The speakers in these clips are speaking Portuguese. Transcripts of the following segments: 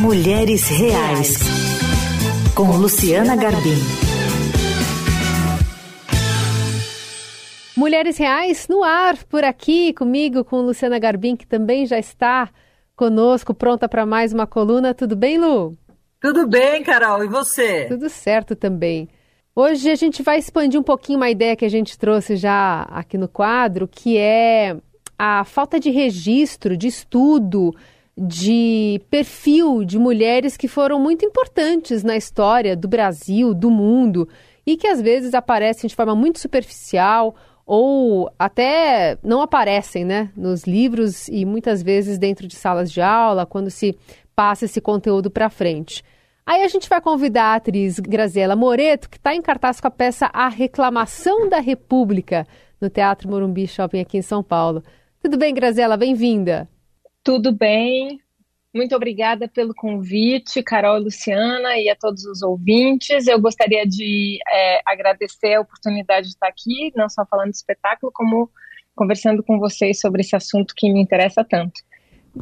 Mulheres Reais, com Luciana Garbim. Mulheres Reais no ar, por aqui comigo, com Luciana Garbim, que também já está conosco, pronta para mais uma coluna. Tudo bem, Lu? Tudo bem, Carol, e você? Tudo certo também. Hoje a gente vai expandir um pouquinho uma ideia que a gente trouxe já aqui no quadro, que é a falta de registro, de estudo, de perfil de mulheres que foram muito importantes na história do Brasil, do mundo, e que às vezes aparecem de forma muito superficial ou até não aparecem né, nos livros e muitas vezes dentro de salas de aula, quando se passa esse conteúdo para frente. Aí a gente vai convidar a atriz Graziela Moreto, que está em cartaz com a peça A Reclamação da República, no Teatro Morumbi Shopping aqui em São Paulo. Tudo bem, Graziela? Bem-vinda. Tudo bem. Muito obrigada pelo convite, Carol e Luciana, e a todos os ouvintes. Eu gostaria de é, agradecer a oportunidade de estar aqui, não só falando de espetáculo, como conversando com vocês sobre esse assunto que me interessa tanto.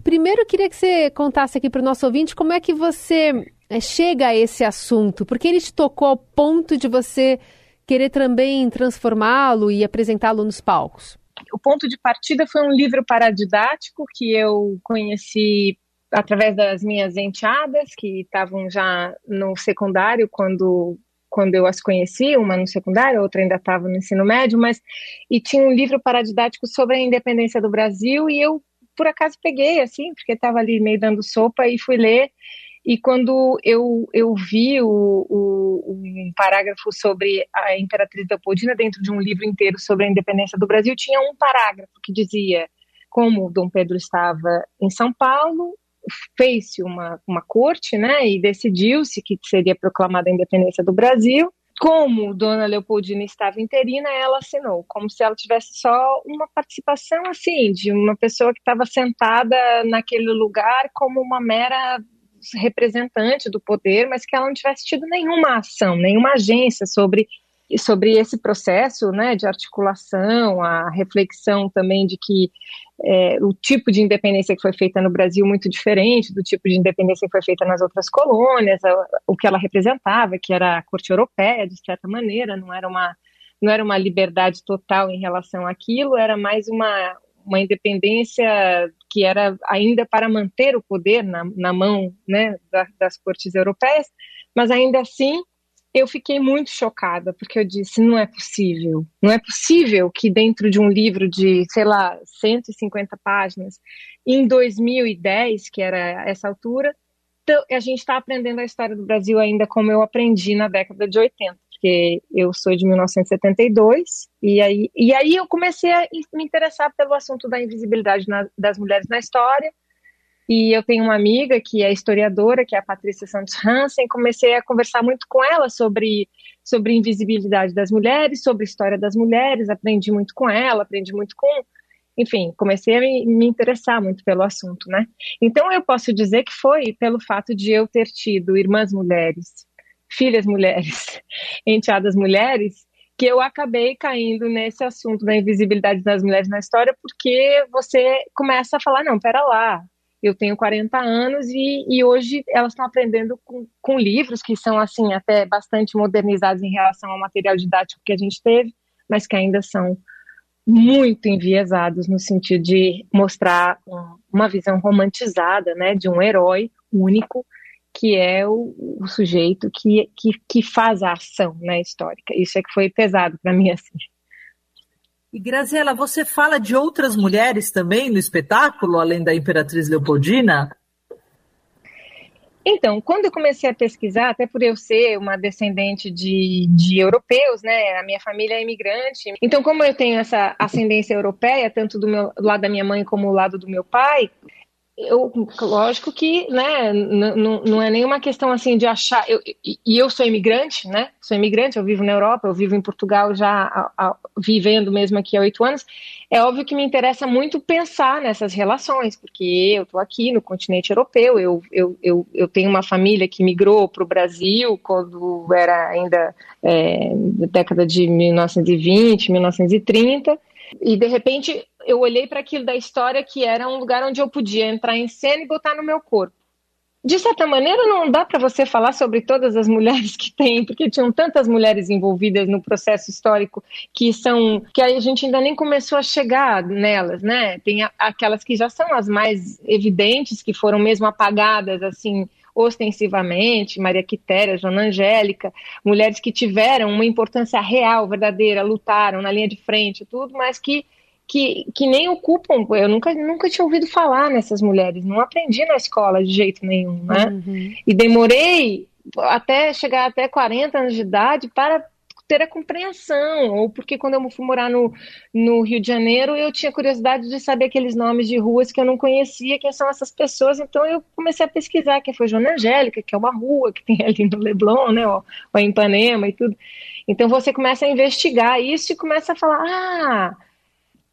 Primeiro, eu queria que você contasse aqui para o nosso ouvinte como é que você é, chega a esse assunto, porque ele te tocou ao ponto de você querer também transformá-lo e apresentá-lo nos palcos. O ponto de partida foi um livro paradidático que eu conheci através das minhas enteadas, que estavam já no secundário quando quando eu as conheci, uma no secundário, outra ainda estava no ensino médio, mas e tinha um livro paradidático sobre a independência do Brasil e eu por acaso peguei assim, porque estava ali meio dando sopa e fui ler e quando eu, eu vi o, o, um parágrafo sobre a Imperatriz Leopoldina dentro de um livro inteiro sobre a independência do Brasil, tinha um parágrafo que dizia como Dom Pedro estava em São Paulo, fez-se uma, uma corte, né, e decidiu-se que seria proclamada a independência do Brasil. Como Dona Leopoldina estava interina, ela assinou, como se ela tivesse só uma participação assim, de uma pessoa que estava sentada naquele lugar como uma mera representante do poder, mas que ela não tivesse tido nenhuma ação, nenhuma agência sobre sobre esse processo né, de articulação, a reflexão também de que é, o tipo de independência que foi feita no Brasil muito diferente do tipo de independência que foi feita nas outras colônias, o que ela representava, que era a corte europeia, de certa maneira, não era uma, não era uma liberdade total em relação àquilo, era mais uma, uma independência que era ainda para manter o poder na, na mão né, da, das cortes europeias, mas ainda assim eu fiquei muito chocada, porque eu disse: não é possível. Não é possível que dentro de um livro de, sei lá, 150 páginas, em 2010, que era essa altura, a gente está aprendendo a história do Brasil ainda como eu aprendi na década de 80 porque eu sou de 1972, e aí, e aí eu comecei a me interessar pelo assunto da invisibilidade na, das mulheres na história, e eu tenho uma amiga que é historiadora, que é a Patrícia Santos Hansen, comecei a conversar muito com ela sobre, sobre invisibilidade das mulheres, sobre história das mulheres, aprendi muito com ela, aprendi muito com enfim, comecei a me, me, interessar muito pelo assunto, né? Então eu posso dizer que foi pelo fato de eu ter tido irmãs mulheres filhas mulheres, enteadas mulheres, que eu acabei caindo nesse assunto da invisibilidade das mulheres na história, porque você começa a falar, não, pera lá, eu tenho 40 anos e, e hoje elas estão aprendendo com, com, livros que são, assim, até bastante modernizados em relação ao material didático que a gente teve, mas que ainda são muito enviesados no sentido de mostrar uma visão romantizada, né, de um herói único, que é o, o sujeito que, que, que, faz a ação né, histórica. Isso é que foi pesado para mim assim. E Graziela, você fala de outras mulheres também no espetáculo, além da Imperatriz Leopoldina? Então, quando eu comecei a pesquisar, até por eu ser uma descendente de, de europeus, né, a minha família é imigrante, então como eu tenho essa ascendência europeia, tanto do, meu, do lado da minha mãe como do lado do meu pai, eu, lógico que, né, não é nenhuma questão assim de achar, eu, e eu sou imigrante, né, sou imigrante, eu vivo na Europa, eu vivo em Portugal já a, a, vivendo mesmo aqui há oito anos, é óbvio que me interessa muito pensar nessas relações, porque eu estou aqui no continente europeu, eu, eu, eu, eu tenho uma família que migrou para o Brasil quando era ainda é, década de 1920, 1930, e de repente eu olhei para aquilo da história que era um lugar onde eu podia entrar em cena e botar no meu corpo. de certa maneira, não dá para você falar sobre todas as mulheres que tem, porque tinham tantas mulheres envolvidas no processo histórico que são que a gente ainda nem começou a chegar nelas, né? Tem aquelas que já são as mais evidentes, que foram mesmo apagadas, assim, ostensivamente, Maria Quitéria, Joana Angélica, mulheres que tiveram uma importância real, verdadeira, lutaram na linha de frente, tudo, mas que que, que nem ocupam. Eu nunca, nunca tinha ouvido falar nessas mulheres, não aprendi na escola de jeito nenhum, né? Uhum. E demorei até chegar até 40 anos de idade para ter a compreensão, ou porque quando eu fui morar no, no Rio de Janeiro, eu tinha curiosidade de saber aqueles nomes de ruas que eu não conhecia, quem são essas pessoas, então eu comecei a pesquisar quem foi Joana Angélica, que é uma rua que tem ali no Leblon, né, ou, ou em Ipanema e tudo. Então você começa a investigar isso e começa a falar, ah,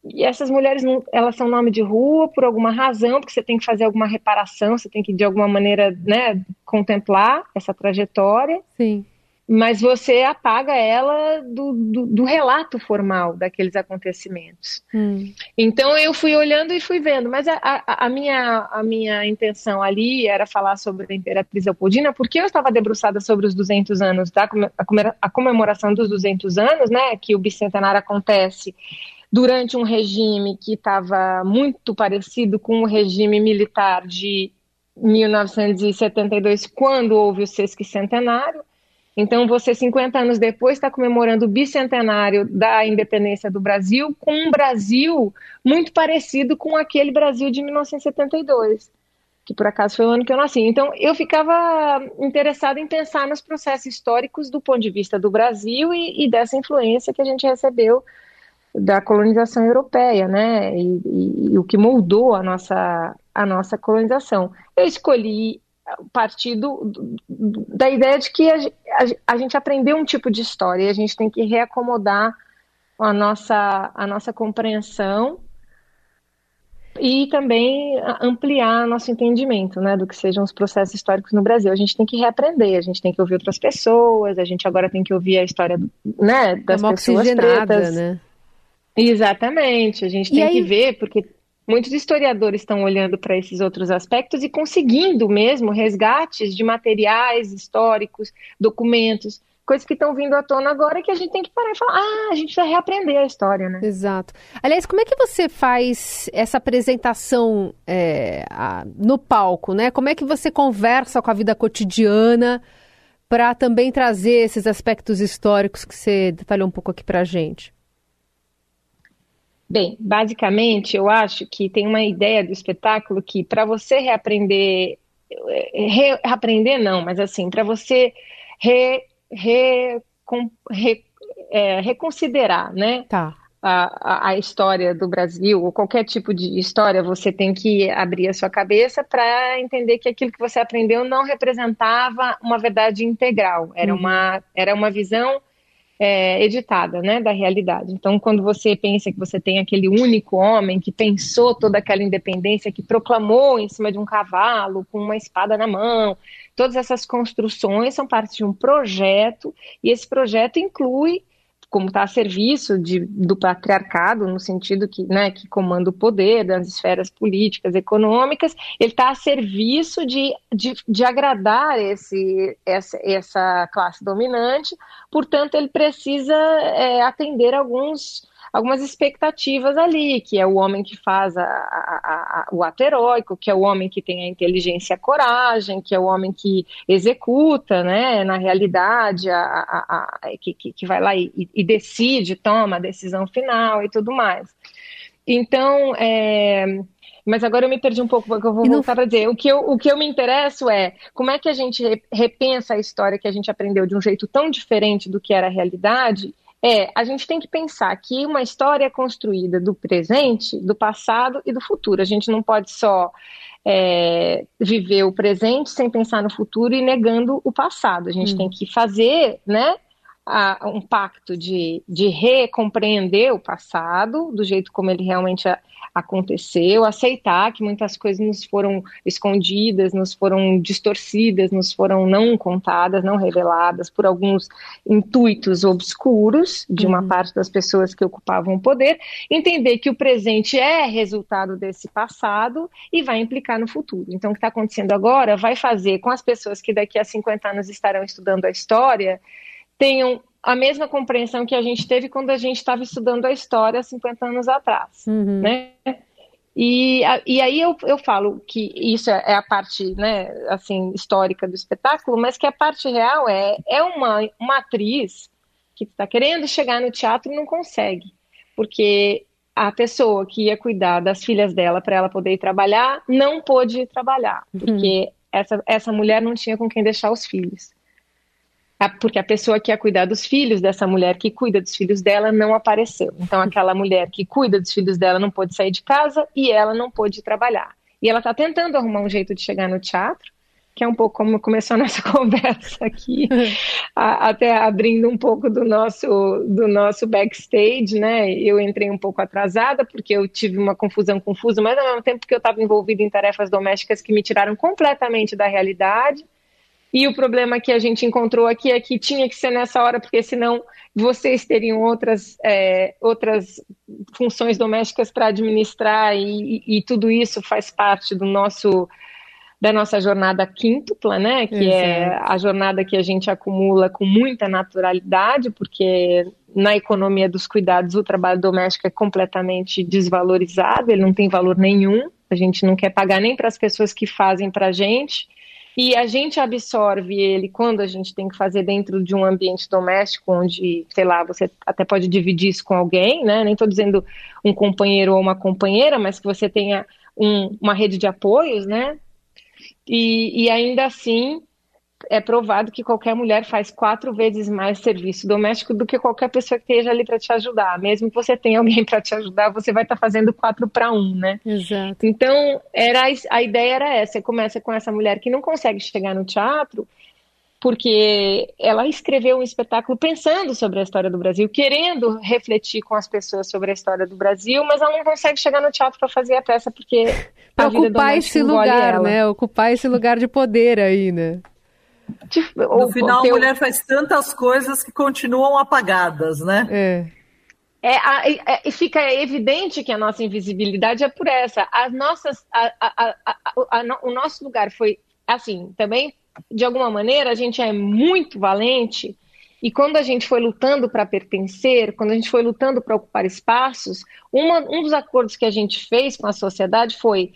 e essas mulheres, elas são nome de rua por alguma razão, porque você tem que fazer alguma reparação, você tem que, de alguma maneira, né, contemplar essa trajetória. Sim. Mas você apaga ela do, do, do relato formal daqueles acontecimentos. Hum. Então eu fui olhando e fui vendo. Mas a, a, a, minha, a minha intenção ali era falar sobre a Imperatriz Leopoldina, porque eu estava debruçada sobre os 200 anos, da, a comemoração dos 200 anos, né, que o bicentenário acontece durante um regime que estava muito parecido com o regime militar de 1972, quando houve o sesquicentenário. Então, você, 50 anos depois, está comemorando o bicentenário da independência do Brasil, com um Brasil muito parecido com aquele Brasil de 1972, que por acaso foi o ano que eu nasci. Então, eu ficava interessada em pensar nos processos históricos do ponto de vista do Brasil e, e dessa influência que a gente recebeu da colonização europeia, né? E, e, e, o que moldou a nossa, a nossa colonização. Eu escolhi partir do, do, da ideia de que a, gente aprendeu um tipo de história e a gente tem que reacomodar a nossa, a nossa compreensão e também ampliar nosso entendimento né, do que sejam os processos históricos no Brasil. A gente tem que reaprender, a gente tem que ouvir outras pessoas, a gente agora tem que ouvir a história né, das é pessoas pretas. Né? Exatamente, a gente tem aí... que ver, porque muitos historiadores estão olhando para esses outros aspectos e conseguindo mesmo resgates de materiais históricos, documentos, coisas que estão vindo à tona agora que a gente tem que parar e falar, ah, a gente precisa reaprender a história, né? Exato. Aliás, como é que você faz essa apresentação é, a, no palco, né? Como é que você conversa com a vida cotidiana para também trazer esses aspectos históricos que você detalhou um pouco aqui para a gente? Bem, basicamente, eu acho que tem uma ideia do espetáculo que para você reaprender, reaprender não, mas assim, para você re, re, com, re, é, reconsiderar, né? Tá. A, a, história do Brasil, ou qualquer tipo de história, você tem que abrir a sua cabeça para entender que aquilo que você aprendeu não representava uma verdade integral, era, uhum. uma, era uma visão é, editada, né, da realidade. Então, quando você pensa que você tem aquele único homem que pensou toda aquela independência, que proclamou em cima de um cavalo com uma espada na mão, todas essas construções são parte de um projeto e esse projeto inclui como está a serviço de, do patriarcado, no sentido que, né, que comanda o poder das esferas políticas, econômicas, ele está a serviço de, de, de agradar esse, essa, essa classe dominante, portanto, ele precisa é, atender alguns algumas expectativas ali, que é o homem que faz a, a, a, o ato heróico, que é o homem que tem a inteligência e a coragem, que é o homem que executa, né, na realidade, que, que, que, vai lá e, e, decide, toma a decisão final e tudo mais. Então, é, mas agora eu me perdi um pouco, porque eu vou não... voltar para dizer. O que, eu, o que eu me interesso é como é que a gente repensa a história que a gente aprendeu de um jeito tão diferente do que era a realidade é a gente tem que pensar que uma história é construída do presente, do passado e do futuro. A gente não pode só é, viver o presente sem pensar no futuro e negando o passado. A gente hum. tem que fazer, né? A, um pacto de, de recompreender o passado do jeito como ele realmente aconteceu, aceitar que muitas coisas nos foram escondidas, nos foram distorcidas, nos foram não contadas, não reveladas por alguns intuitos obscuros de uma uhum. parte das pessoas que ocupavam o poder, entender que o presente é resultado desse passado e vai implicar no futuro. Então, o que está acontecendo agora vai fazer com as pessoas que daqui a 50 anos estarão estudando a história tenham a mesma compreensão que a gente teve quando a gente estava estudando a história 50 anos atrás, uhum. né? E, e aí eu, eu falo que isso é, é a parte, né, assim, histórica do espetáculo, mas que a parte real é, é uma, uma atriz que está querendo chegar no teatro e não consegue, porque a pessoa que ia cuidar das filhas dela para ela poder ir trabalhar não pôde ir trabalhar, uhum. porque uhum. essa, essa mulher não tinha com quem deixar os filhos porque a pessoa que ia cuidar dos filhos dessa mulher que cuida dos filhos dela não apareceu. Então, aquela mulher que cuida dos filhos dela não pôde sair de casa e ela não pôde trabalhar. E ela está tentando arrumar um jeito de chegar no teatro, que é um pouco como começou nossa conversa aqui, a, até abrindo um pouco do nosso, do nosso backstage, né? Eu entrei um pouco atrasada, porque eu tive uma confusão confusa, mas ao mesmo tempo que eu estava envolvida em tarefas domésticas que me tiraram completamente da realidade. E o problema que a gente encontrou aqui é que tinha que ser nessa hora, porque senão vocês teriam outras, é, outras funções domésticas para administrar e, e, tudo isso faz parte do nosso da nossa jornada quíntupla, né? Que Exato. é a jornada que a gente acumula com muita naturalidade, porque na economia dos cuidados o trabalho doméstico é completamente desvalorizado, ele não tem valor nenhum. A gente não quer pagar nem para as pessoas que fazem para a gente e a gente absorve ele quando a gente tem que fazer dentro de um ambiente doméstico, onde, sei lá, você até pode dividir isso com alguém, né? Nem estou dizendo um companheiro ou uma companheira, mas que você tenha um, uma rede de apoios, né? E, e ainda assim, é provado que qualquer mulher faz quatro vezes mais serviço doméstico do que qualquer pessoa que esteja ali para te ajudar. Mesmo que você tenha alguém para te ajudar, você vai estar tá fazendo quatro para um, né? Exato. Então, era, a ideia era essa. Você começa com essa mulher que não consegue chegar no teatro porque ela escreveu um espetáculo pensando sobre a história do Brasil, querendo refletir com as pessoas sobre a história do Brasil, mas ela não consegue chegar no teatro para fazer a peça porque a ocupar esse lugar, né? Ocupar esse lugar de poder aí, né? No final, a mulher faz tantas coisas que continuam apagadas, né? É. É, é, e fica evidente que a nossa invisibilidade é por essa. As nossas, a, a, a, o nosso lugar foi assim, também, de alguma maneira, a gente é muito valente. E quando a gente foi lutando para pertencer, quando a gente foi lutando para ocupar espaços, uma, um dos acordos que a gente fez com a sociedade foi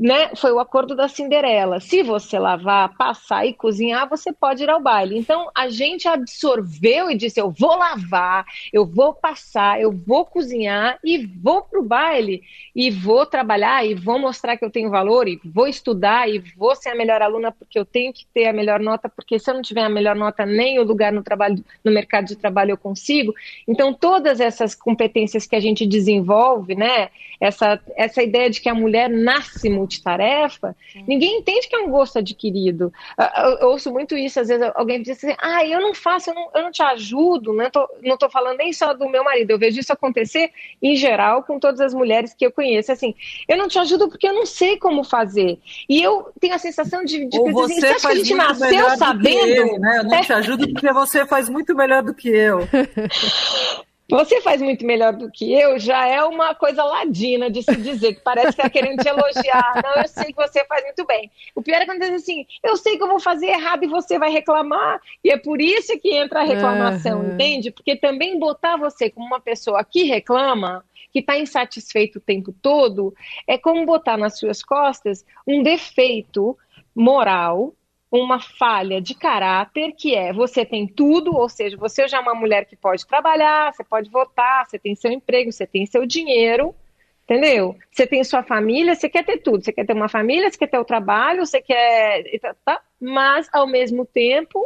né, foi o acordo da Cinderela. Se você lavar, passar e cozinhar, você pode ir ao baile. Então a gente absorveu e disse: eu vou lavar, eu vou passar, eu vou cozinhar e vou para o baile e vou trabalhar e vou mostrar que eu tenho valor e vou estudar e vou ser a melhor aluna porque eu tenho que ter a melhor nota, porque se eu não tiver a melhor nota, nem o lugar no trabalho, no mercado de trabalho eu consigo. Então todas essas competências que a gente desenvolve, né, essa essa ideia de que a mulher nasce multitarefa, Sim. ninguém entende que é um gosto adquirido. Eu, eu, ouço muito isso, às vezes alguém diz assim, ah, eu não faço, eu não, eu não te ajudo, né? tô, não estou falando nem só do meu marido, eu vejo isso acontecer em geral com todas as mulheres que eu conheço, assim, eu não te ajudo porque eu não sei como fazer. E eu tenho a sensação de, de Ou você, assim, você a gente nasceu sabendo? Eu, né? eu não te ajudo porque você faz muito melhor do que eu. Você faz muito melhor do que eu, já é uma coisa ladina de se dizer, que parece que está querendo te elogiar. Não, eu sei que você faz muito bem. O pior é quando diz assim, eu sei que eu vou fazer errado e você vai reclamar. E é por isso que entra a reclamação, uhum. entende? Porque também botar você como uma pessoa que reclama, que está insatisfeito o tempo todo, é como botar nas suas costas um defeito moral uma falha de caráter que é você tem tudo, ou seja, você já é uma mulher que pode trabalhar, você pode votar, você tem seu emprego, você tem seu dinheiro, entendeu? Você tem sua família, você quer ter tudo, você quer ter uma família, você quer ter o trabalho, você quer, tá? mas ao mesmo tempo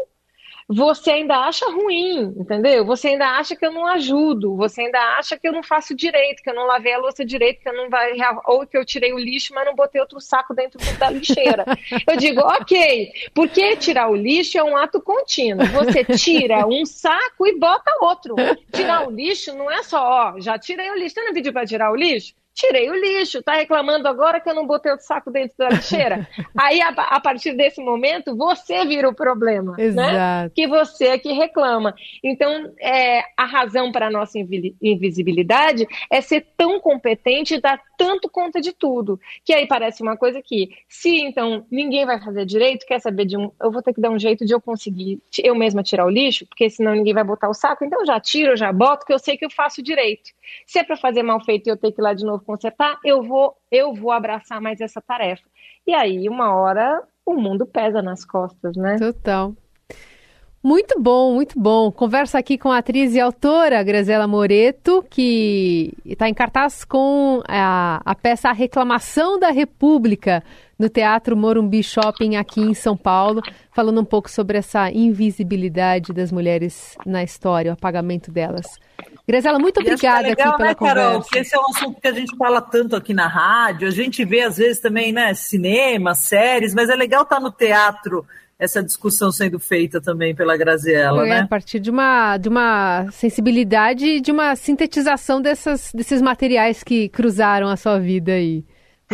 você ainda acha ruim, entendeu? Você ainda acha que eu não ajudo, você ainda acha que eu não faço direito, que eu não lavei a louça direito, que eu não vai ou que eu tirei o lixo, mas não botei outro saco dentro da lixeira. eu digo, ok, porque tirar o lixo é um ato contínuo. Você tira um saco e bota outro. Tirar o lixo não é só, ó, já tirei o lixo. Você não pediu para tirar o lixo? Tirei o lixo, tá reclamando agora que eu não botei o saco dentro da lixeira. Aí, a, a, partir desse momento, você vira o problema, né? Exato. né? Que você é que reclama. Então, é, a razão para a nossa invisibilidade é ser tão competente e dar tanto conta de tudo, que aí parece uma coisa que, se então ninguém vai fazer direito, quer saber de um, eu vou ter que dar um jeito de eu conseguir eu mesma tirar o lixo, porque senão ninguém vai botar o saco, então eu já tiro, eu já boto, que eu sei que eu faço direito. Se é para fazer mal feito e eu ter que ir lá de novo consertar, eu vou, eu vou abraçar mais essa tarefa. E aí, uma hora, o mundo pesa nas costas, né? Total. Muito bom, muito bom. Conversa aqui com a atriz e autora Grazela Moreto, que está em cartaz com a, a peça A Reclamação da República, no Teatro Morumbi Shopping aqui em São Paulo, falando um pouco sobre essa invisibilidade das mulheres na história, o apagamento delas. Grazela, muito é obrigada legal, aqui pela né, conversa. Carol, porque esse é um assunto que a gente fala tanto aqui na rádio, a gente vê às vezes também, né, cinema, séries, mas é legal estar no teatro essa discussão sendo feita também pela Graziella, é, né? A partir de uma, de uma sensibilidade e de uma sintetização dessas, desses materiais que cruzaram a sua vida aí.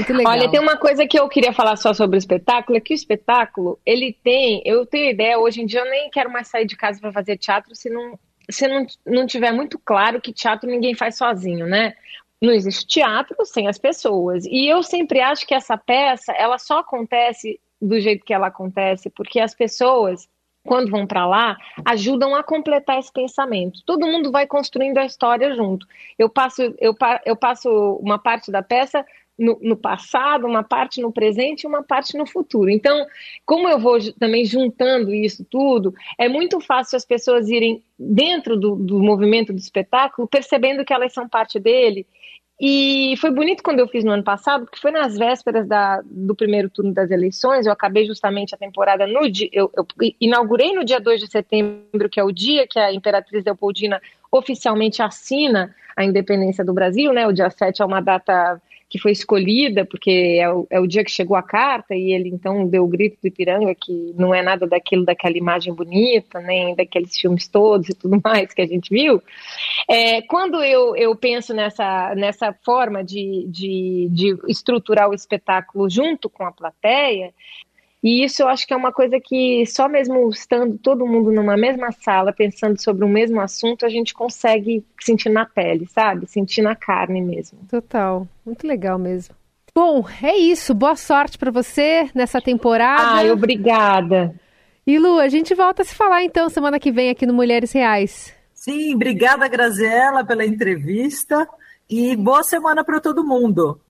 Muito legal. Olha, tem uma coisa que eu queria falar só sobre o espetáculo, é que o espetáculo, ele tem, eu tenho ideia, hoje em dia eu nem quero mais sair de casa para fazer teatro se não se não, não tiver muito claro que teatro ninguém faz sozinho, né? Não existe teatro sem as pessoas. E eu sempre acho que essa peça, ela só acontece do jeito que ela acontece, porque as pessoas, quando vão para lá, ajudam a completar esse pensamento. Todo mundo vai construindo a história junto. Eu passo, eu, eu passo uma parte da peça no, no, passado, uma parte no presente e uma parte no futuro. Então, como eu vou também juntando isso tudo, é muito fácil as pessoas irem dentro do, do movimento do espetáculo, percebendo que elas são parte dele. E foi bonito quando eu fiz no ano passado, porque foi nas vésperas da, do primeiro turno das eleições, eu acabei justamente a temporada no dia, eu, eu inaugurei no dia 2 de setembro, que é o dia que a Imperatriz Leopoldina oficialmente assina a independência do Brasil, né? O dia 7 é uma data que foi escolhida, porque é o, é o, dia que chegou a carta, e ele então deu o grito do Ipiranga, que não é nada daquilo, daquela imagem bonita, nem daqueles filmes todos e tudo mais que a gente viu. É, quando eu, eu penso nessa, nessa forma de, de, de estruturar o espetáculo junto com a plateia, e isso eu acho que é uma coisa que só mesmo estando todo mundo numa mesma sala, pensando sobre o mesmo assunto, a gente consegue sentir na pele, sabe? Sentir na carne mesmo. Total. Muito legal mesmo. Bom, é isso. Boa sorte para você nessa temporada. Ai, obrigada. E Lu, a gente volta a se falar então semana que vem aqui no Mulheres Reais. Sim, obrigada, Graziela, pela entrevista e boa semana para todo mundo.